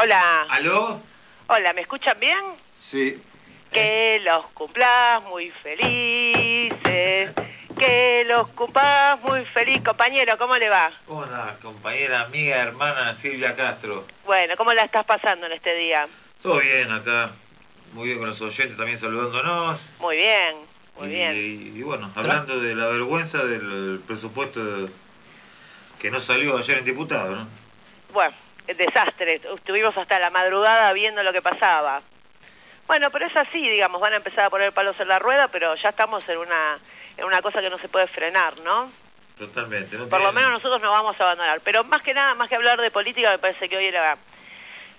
Hola. ¿Aló? Hola, ¿me escuchan bien? Sí. Que los cumplas muy felices. Que los cumplas muy feliz. Compañero, ¿cómo le va? Hola, compañera, amiga, hermana Silvia Castro. Bueno, ¿cómo la estás pasando en este día? Todo bien acá. Muy bien con los oyentes también saludándonos. Muy bien, muy y, bien. Y, bueno, hablando de la vergüenza del presupuesto que no salió ayer en diputado, ¿no? Bueno, desastre. Estuvimos hasta la madrugada viendo lo que pasaba. Bueno, pero es así, digamos, van a empezar a poner palos en la rueda, pero ya estamos en una, en una cosa que no se puede frenar, ¿no? Totalmente. No Por lo menos nosotros no vamos a abandonar. Pero más que nada, más que hablar de política, me parece que hoy era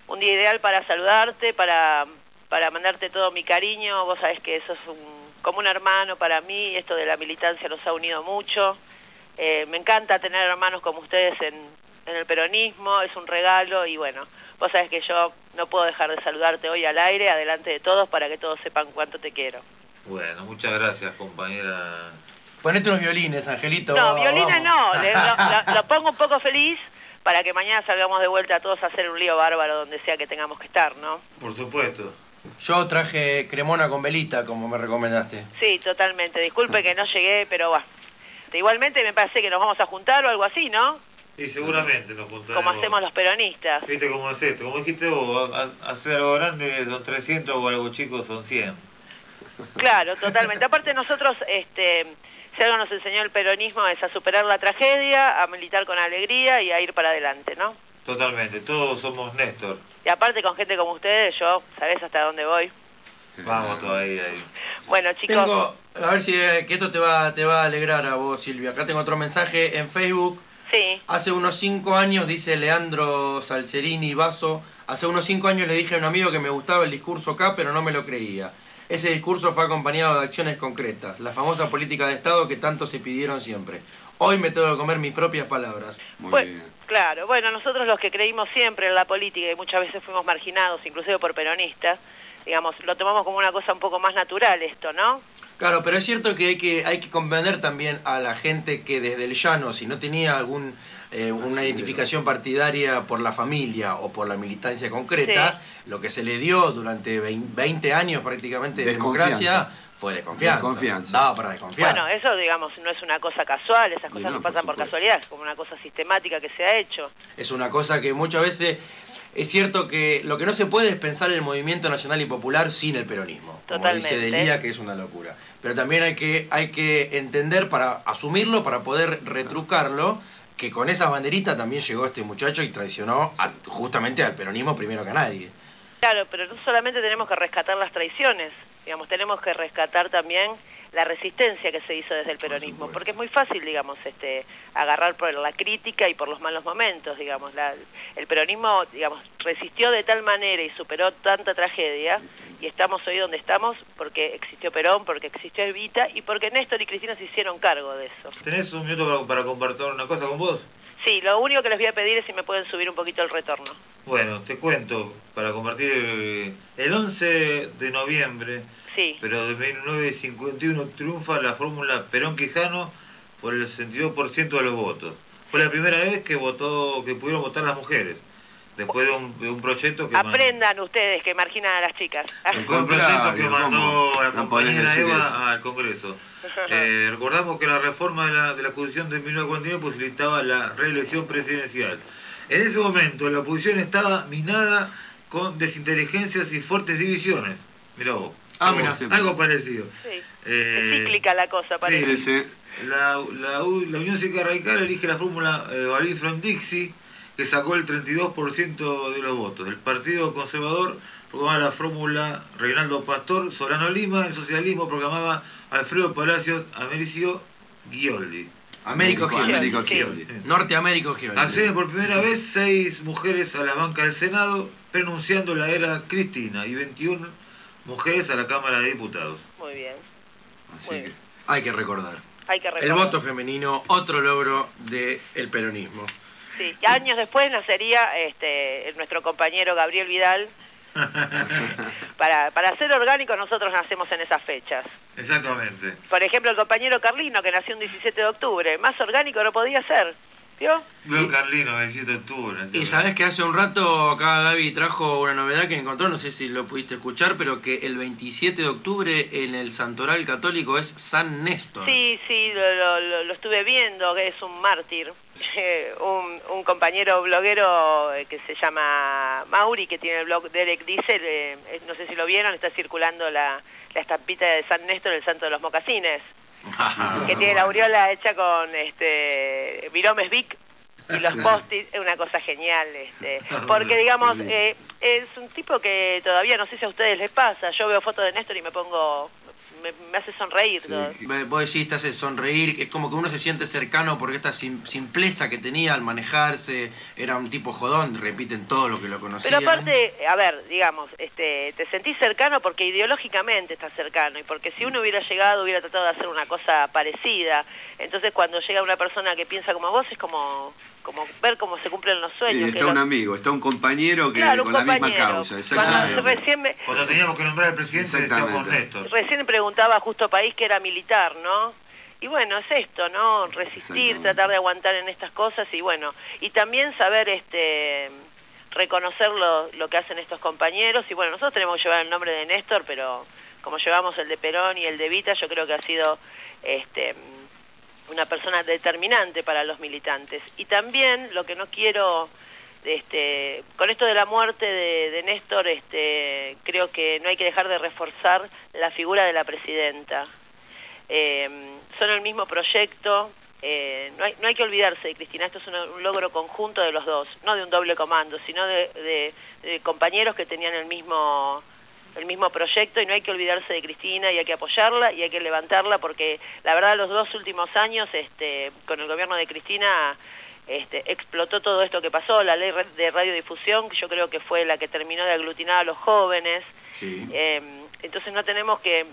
un día ideal para saludarte, para, para mandarte todo mi cariño. Vos sabés que eso es un, como un hermano para mí, esto de la militancia nos ha unido mucho. Eh, me encanta tener hermanos como ustedes en, en el peronismo, es un regalo y bueno, vos sabés que yo no puedo dejar de saludarte hoy al aire, adelante de todos, para que todos sepan cuánto te quiero. Bueno, muchas gracias, compañera. Ponete unos violines, Angelito. No, violines no, le- lo, lo- lo pongo un poco feliz para que mañana salgamos de vuelta todos a hacer un lío bárbaro donde sea que tengamos que estar, ¿no? Por supuesto. Yo traje cremona con velita, como me recomendaste. Sí, totalmente. Disculpe que no llegué, pero va. Igualmente me parece que nos vamos a juntar o algo así, ¿no? Y seguramente nos juntaremos. Como hacemos los peronistas. Viste cómo es esto. Como dijiste vos, hacer algo grande son 300 o algo chico son 100. Claro, totalmente. Aparte nosotros, este, si algo nos enseñó el peronismo es a superar la tragedia, a militar con alegría y a ir para adelante, ¿no? Totalmente. Todos somos Néstor. Y aparte con gente como ustedes, yo, ¿sabés hasta dónde voy? Vamos todavía ahí. Bueno, chicos, Tengo, a ver si eh, que esto te va, te va a alegrar a vos, Silvia. Acá tengo otro mensaje en Facebook. Sí, Hace unos cinco años, dice Leandro Salcerini Vaso, hace unos cinco años le dije a un amigo que me gustaba el discurso acá, pero no me lo creía. Ese discurso fue acompañado de acciones concretas, la famosa política de Estado que tanto se pidieron siempre. Hoy me tengo que comer mis propias palabras. Bueno, claro, bueno, nosotros los que creímos siempre en la política y muchas veces fuimos marginados, inclusive por peronistas, digamos, lo tomamos como una cosa un poco más natural esto, ¿no? Claro, pero es cierto que hay que, hay que comprender también a la gente que desde el llano, si no tenía algún eh, una identificación partidaria por la familia o por la militancia concreta, lo que se le dio durante vein- 20 años prácticamente de democracia fue desconfianza. Desconfianza. Daba para desconfiar. Bueno, eso, digamos, no es una cosa casual, esas cosas no, no pasan por casualidad, es como una cosa sistemática que se ha hecho. Es una cosa que muchas veces es cierto que lo que no se puede es pensar el movimiento nacional y popular sin el peronismo. Como dice Totalmente. Delía, que es una locura. Pero también hay que, hay que entender para asumirlo, para poder retrucarlo, que con esa banderita también llegó este muchacho y traicionó a- justamente al peronismo primero que a nadie. Claro, pero no solamente tenemos que rescatar las traiciones, digamos, tenemos que rescatar también la resistencia que se hizo desde el peronismo, porque es muy fácil, digamos, este, agarrar por la crítica y por los malos momentos, digamos, la- el peronismo, digamos, resistió de tal manera y superó tanta tragedia y estamos hoy donde estamos porque existió Perón, porque existió Evita y porque Néstor y Cristina se hicieron cargo de eso. ¿Tenés un minuto para, para compartir una cosa con vos? Sí, lo único que les voy a pedir es si me pueden subir un poquito el retorno. Bueno, te cuento, para compartir, eh, el 11 de noviembre, Sí, pero de 1951, triunfa la fórmula Perón-Quijano por el 62% de los votos. Fue la primera vez que votó, que pudieron votar las mujeres, después de un, de un proyecto que... aprendan ustedes que marginan a las chicas. Fue un proyecto que mandó la No compañera eso. Eva al Congreso. Eh, recordamos que la reforma de la, de la Constitución de 1949 posibilitaba la reelección presidencial. En ese momento la oposición estaba minada con desinteligencias y fuertes divisiones. Mirá vos. Ah, algo, mirá. algo parecido. Sí. Eh, Es cíclica la cosa, parece. Sí, sí. La, la, U- la Unión Cívica Radical elige la fórmula eh, from Dixie, que sacó el 32% de los votos. El Partido Conservador proclamaba la fórmula Reinaldo Pastor, Solano Lima, el socialismo proclamaba Alfredo Palacios, Americio Gioldi. Américo Gioli. Américo. Gioli. Norteamérico Gioli. Acceden por primera vez seis mujeres a la banca del Senado, pronunciando la era Cristina, y 21 mujeres a la Cámara de Diputados. Muy bien. Así Muy que- bien. Hay que recordar. Hay que El recordar. voto femenino, otro logro del peronismo. Sí, y años después nacería este, nuestro compañero Gabriel Vidal. para, para ser orgánico nosotros nacemos en esas fechas. Exactamente. Por ejemplo, el compañero Carlino, que nació un 17 de octubre. Más orgánico no podía ser. Carlino, 27 de octubre. Y sabes que hace un rato acá Gaby trajo una novedad que encontró, no sé si lo pudiste escuchar, pero que el 27 de octubre en el Santoral Católico es San Néstor. Sí, sí, lo, lo- lo- lo estuve viendo, que es un mártir. Un, un compañero bloguero eh, que se llama Mauri, que tiene el blog Derek Diesel, eh, eh, no sé si lo vieron, está circulando la, la estampita de San Néstor, el santo de los mocasines, que tiene la aureola hecha con este viromes Vic y los post-it, es una cosa genial, este, porque digamos, eh, es un tipo que todavía no sé si a ustedes les pasa, yo veo fotos de Néstor y me pongo, me, me hace sonreír. todo. Ve- Vos decís, te hace sonreír, es como que uno se siente cercano porque esta sim- simpleza que tenía al manejarse, era un tipo jodón, repiten todo lo que lo conocían. Pero aparte, a ver, digamos, este, te sentís cercano porque ideológicamente estás cercano y porque si uno hubiera llegado hubiera tratado de hacer una cosa parecida. Entonces cuando llega una persona que piensa como vos es como, como ver cómo se cumplen los Sí, sueños. que está un los- amigo, está un compañero que Claro, con la misma causa, Cuando exactamente. recién, me- Cuando teníamos que nombrar al presidente, decíamos. Néstor. recién preguntaba justo País que era militar, ¿no? Y bueno, es esto, ¿no? Resistir, tratar de aguantar en estas cosas y bueno, y también saber este reconocer lo, lo que hacen estos compañeros y bueno, nosotros tenemos que llevar el nombre de Néstor, pero como llevamos el de Perón y el de Vita, yo creo que ha sido este una persona determinante para los militantes. Y también lo que no quiero este, con esto de la muerte de, Néstor, este, creo que no hay que dejar de reforzar la figura de la presidenta. Eh, son el mismo proyecto, eh, no, hay, no hay que olvidarse Cristina, esto es un, logro conjunto de los dos, no de un doble comando, sino de- de compañeros que tenían el mismo el mismo proyecto y no hay que olvidarse de Cristina y hay que apoyarla y hay que levantarla porque la verdad los dos últimos años este, con el gobierno de Cristina este, explotó todo esto que pasó, la ley de radiodifusión, que yo creo que fue la que terminó de aglutinar a los jóvenes. Sí. Eh, entonces no tenemos que,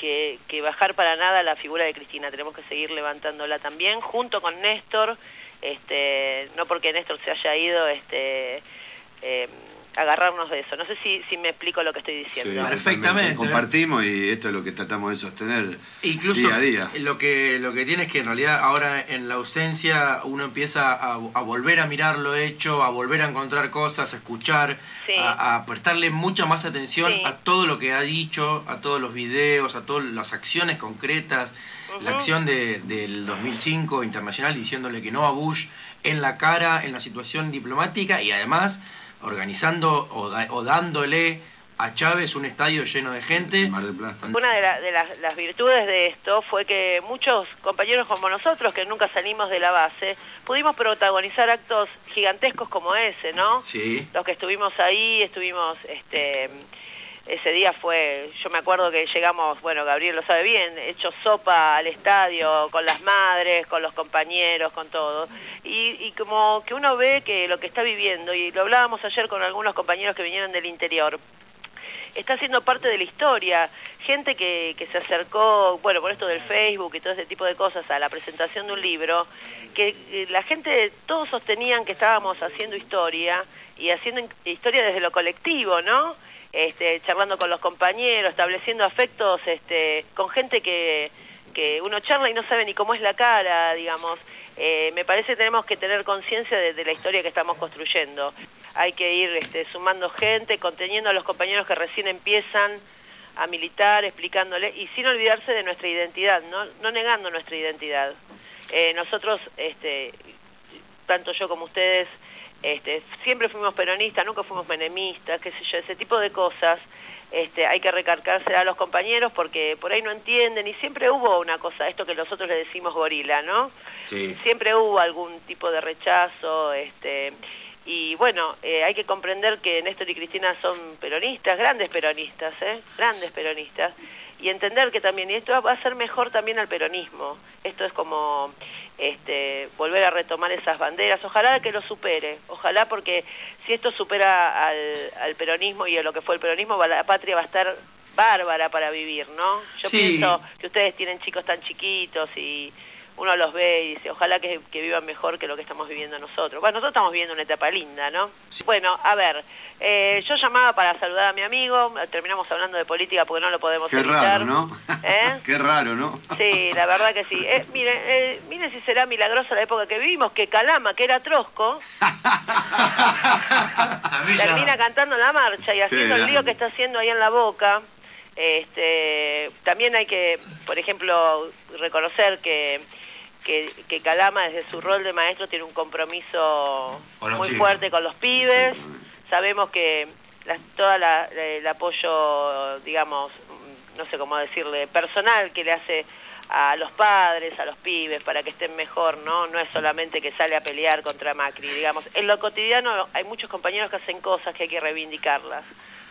que, que bajar para nada la figura de Cristina, tenemos que seguir levantándola también, junto con Néstor, este, no porque Néstor se haya ido, este, eh, agarrarnos de eso. No sé si, si me explico lo que estoy Sí, diciendo. Perfectamente. Compartimos y esto es lo que tratamos de sostener Incluso día a día. lo que lo que tiene es que en realidad ahora en la ausencia uno empieza a, a volver a mirar lo hecho, a volver a encontrar cosas, a escuchar, Sí. a, a prestarle mucha más atención Sí. a todo lo que ha dicho, a todos los videos, a todas las acciones concretas, la acción de, del 2005 internacional diciéndole que no a Bush en la cara, en la situación diplomática y además organizando o, da- o dándole a Chávez un estadio lleno de gente. Mar Plata. Una de, la- de las, las virtudes de esto fue que muchos compañeros como nosotros, que nunca salimos de la base, pudimos protagonizar actos gigantescos como ese, ¿no? Sí. Los que estuvimos ahí, estuvimos, este, ese día fue, yo me acuerdo que llegamos, bueno, Gabriel lo sabe bien, hecho sopa al estadio, con las madres, con los compañeros, con todo. Y, y como que uno ve que lo que está viviendo, y lo hablábamos ayer con algunos compañeros que vinieron del interior, está siendo parte de la historia. Gente que, que se acercó, bueno, por esto del Facebook y todo ese tipo de cosas, a la presentación de un libro, que la gente, todos sostenían que estábamos haciendo historia y haciendo historia desde lo colectivo, ¿no? Este, charlando con los compañeros, estableciendo afectos este, con gente que, que uno charla y no sabe ni cómo es la cara, digamos. Eh, me parece que tenemos que tener conciencia de, la historia que estamos construyendo. Hay que ir este, sumando gente, conteniendo a los compañeros que recién empiezan a militar, explicándole, y sin olvidarse de nuestra identidad, no, no negando nuestra identidad. Eh, nosotros, este, tanto yo como ustedes, este, siempre fuimos peronistas, nunca fuimos menemistas, qué sé yo, ese tipo de cosas. Este, hay que recargarse a los compañeros porque por ahí no entienden y siempre hubo una cosa, esto que nosotros le decimos gorila, ¿no? Sí. Siempre hubo algún tipo de rechazo, este, Y bueno, eh, hay que comprender que Néstor y Cristina son peronistas, grandes peronistas, ¿eh? Grandes peronistas. Y entender que también, y esto va a ser mejor también al peronismo. Esto es como este, volver a retomar esas banderas. Ojalá que lo supere. Ojalá porque si esto supera al, al peronismo y a lo que fue el peronismo, la patria va a estar bárbara para vivir, ¿no? Yo Sí. pienso que ustedes tienen chicos tan chiquitos y uno los ve y dice, ojalá que, que vivan mejor que lo que estamos viviendo nosotros. Bueno, nosotros estamos viviendo una etapa linda, ¿no? Bueno, a ver, eh, yo llamaba para saludar a mi amigo, terminamos hablando de política porque no lo podemos Qué evitar. raro, ¿no? ¿Eh? Qué raro, ¿no? Sí, la verdad que sí. Eh, mire, eh, mire si será milagrosa la época que vivimos, que Calama, que era Trosco, termina cantando la marcha y haciendo el lío que está haciendo ahí en la boca. Este, también hay que, por ejemplo, reconocer que, que, que Calama desde su rol de maestro tiene un compromiso los muy chicos. fuerte con los pibes. Sabemos que todo el apoyo, digamos, no sé cómo decirle, personal que le hace a los padres, a los pibes, para que estén mejor, ¿no? No es solamente que sale a pelear contra Macri, digamos. En lo cotidiano hay muchos compañeros que hacen cosas que hay que reivindicarlas,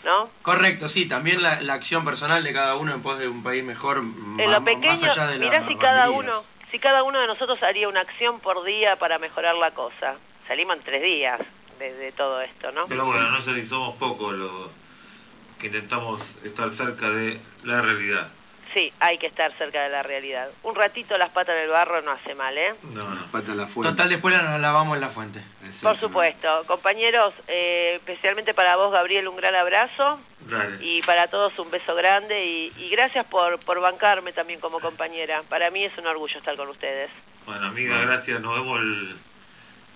¿no? Correcto, sí, también la, la acción personal de cada uno en pos de un país mejor, En ma- lo más pequeño, allá de mirá si cada uno, si cada uno de nosotros haría una acción por día para mejorar la cosa. Salimos en tres días de, de todo esto, ¿no? Pero bueno, no sé si somos pocos los que intentamos estar cerca de la realidad. Sí, hay que estar cerca de la realidad. Un ratito las patas en el barro no hace mal, ¿eh? No, no. Pata en la fuente. Total, después nos lavamos en la fuente. Por supuesto. Compañeros, eh, especialmente para vos, Gabriel, un gran abrazo. Dale. Y para todos un beso grande. Y, y gracias por, por bancarme también como compañera. Para mí es un orgullo estar con ustedes. Bueno, amiga, gracias. Nos vemos el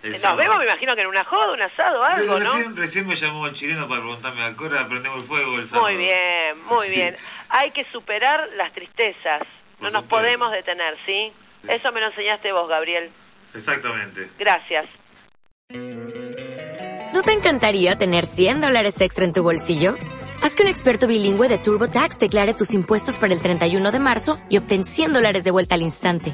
Nos sábado. vemos, me imagino que en una joda, un asado, algo, ¿no? recién, recién me llamó el chileno para preguntarme a qué hora prendemos el fuego el sábado. Muy bien, muy bien. Hay que superar las tristezas. No Por nos supuesto. podemos detener, ¿sí? Eso me lo enseñaste vos, Gabriel. Exactamente. Gracias. ¿No te encantaría tener 100 dólares extra en tu bolsillo? Haz que un experto bilingüe de TurboTax declare tus impuestos para el 31 de marzo y obtén 100 dólares de vuelta al instante.